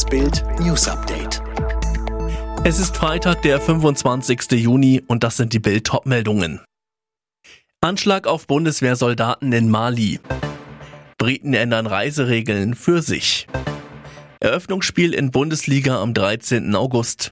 Das Bild News Update. Es ist Freitag, der 25. Juni und das sind die Bild Topmeldungen. Anschlag auf Bundeswehrsoldaten in Mali. Briten ändern Reiseregeln für sich. Eröffnungsspiel in Bundesliga am 13. August.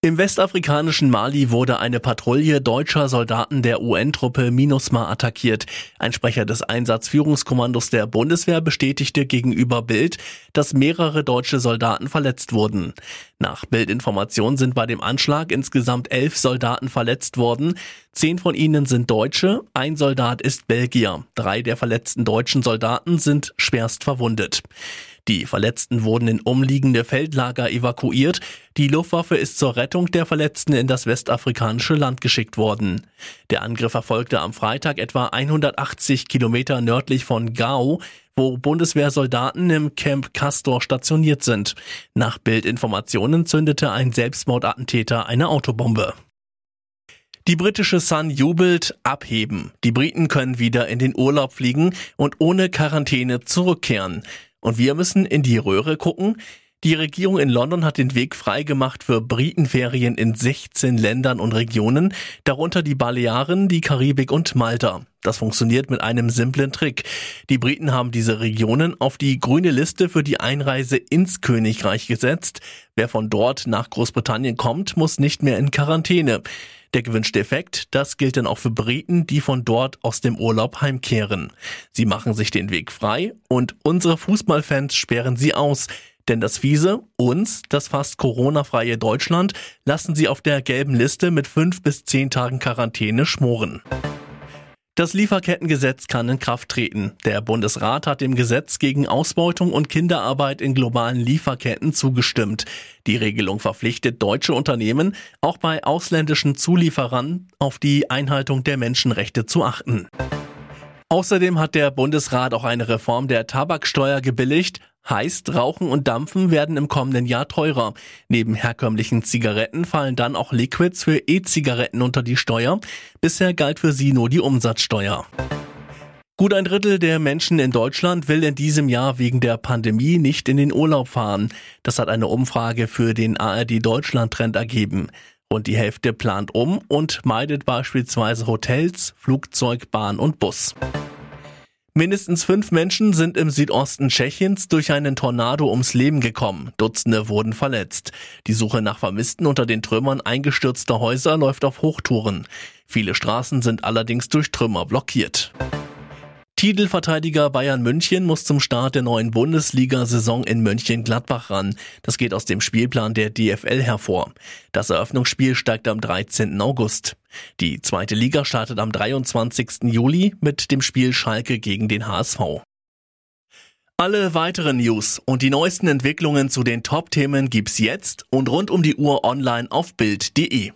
Im westafrikanischen Mali wurde eine Patrouille deutscher Soldaten der UN-Truppe MINUSMA attackiert. Ein Sprecher des Einsatzführungskommandos der Bundeswehr bestätigte gegenüber Bild, dass mehrere deutsche Soldaten verletzt wurden. Nach Bildinformation sind bei dem Anschlag insgesamt elf Soldaten verletzt worden. Zehn von ihnen sind Deutsche, ein Soldat ist Belgier. Drei der verletzten deutschen Soldaten sind schwerst verwundet. Die Verletzten wurden in umliegende Feldlager evakuiert. Die Luftwaffe ist zur Rettung der Verletzten in das westafrikanische Land geschickt worden. Der Angriff erfolgte am Freitag etwa 180 Kilometer nördlich von Gao, wo Bundeswehrsoldaten im Camp Castor stationiert sind. Nach Bildinformationen zündete ein Selbstmordattentäter eine Autobombe. Die britische Sun jubelt abheben. Die Briten können wieder in den Urlaub fliegen und ohne Quarantäne zurückkehren. Und wir müssen in die Röhre gucken. Die Regierung in London hat den Weg freigemacht für Britenferien in 16 Ländern und Regionen, darunter die Balearen, die Karibik und Malta. Das funktioniert mit einem simplen Trick. Die Briten haben diese Regionen auf die grüne Liste für die Einreise ins Königreich gesetzt. Wer von dort nach Großbritannien kommt, muss nicht mehr in Quarantäne. Der gewünschte Effekt, das gilt dann auch für Briten, die von dort aus dem Urlaub heimkehren. Sie machen sich den Weg frei und unsere Fußballfans sperren sie aus. Denn das fiese, uns, das fast Corona-freie Deutschland, lassen sie auf der gelben Liste mit fünf bis zehn Tagen Quarantäne schmoren. Das Lieferkettengesetz kann in Kraft treten. Der Bundesrat hat dem Gesetz gegen Ausbeutung und Kinderarbeit in globalen Lieferketten zugestimmt. Die Regelung verpflichtet deutsche Unternehmen, auch bei ausländischen Zulieferern, auf die Einhaltung der Menschenrechte zu achten. Außerdem hat der Bundesrat auch eine Reform der Tabaksteuer gebilligt. Heißt, Rauchen und Dampfen werden im kommenden Jahr teurer. Neben herkömmlichen Zigaretten fallen dann auch Liquids für E-Zigaretten unter die Steuer. Bisher galt für sie nur die Umsatzsteuer. Gut ein Drittel der Menschen in Deutschland will in diesem Jahr wegen der Pandemie nicht in den Urlaub fahren. Das hat eine Umfrage für den ARD Deutschland Trend ergeben. Und die Hälfte plant um und meidet beispielsweise Hotels, Flugzeug, Bahn und Bus. Mindestens fünf Menschen sind im Südosten Tschechiens durch einen Tornado ums Leben gekommen. Dutzende wurden verletzt. Die Suche nach Vermissten unter den Trümmern eingestürzter Häuser läuft auf Hochtouren. Viele Straßen sind allerdings durch Trümmer blockiert. Titelverteidiger Bayern München muss zum Start der neuen Bundesliga-Saison in Mönchengladbach ran. Das geht aus dem Spielplan der DFL hervor. Das Eröffnungsspiel steigt am 13. August. Die zweite Liga startet am 23. Juli mit dem Spiel Schalke gegen den HSV. Alle weiteren News und die neuesten Entwicklungen zu den Top-Themen gibt's jetzt und rund um die Uhr online auf Bild.de.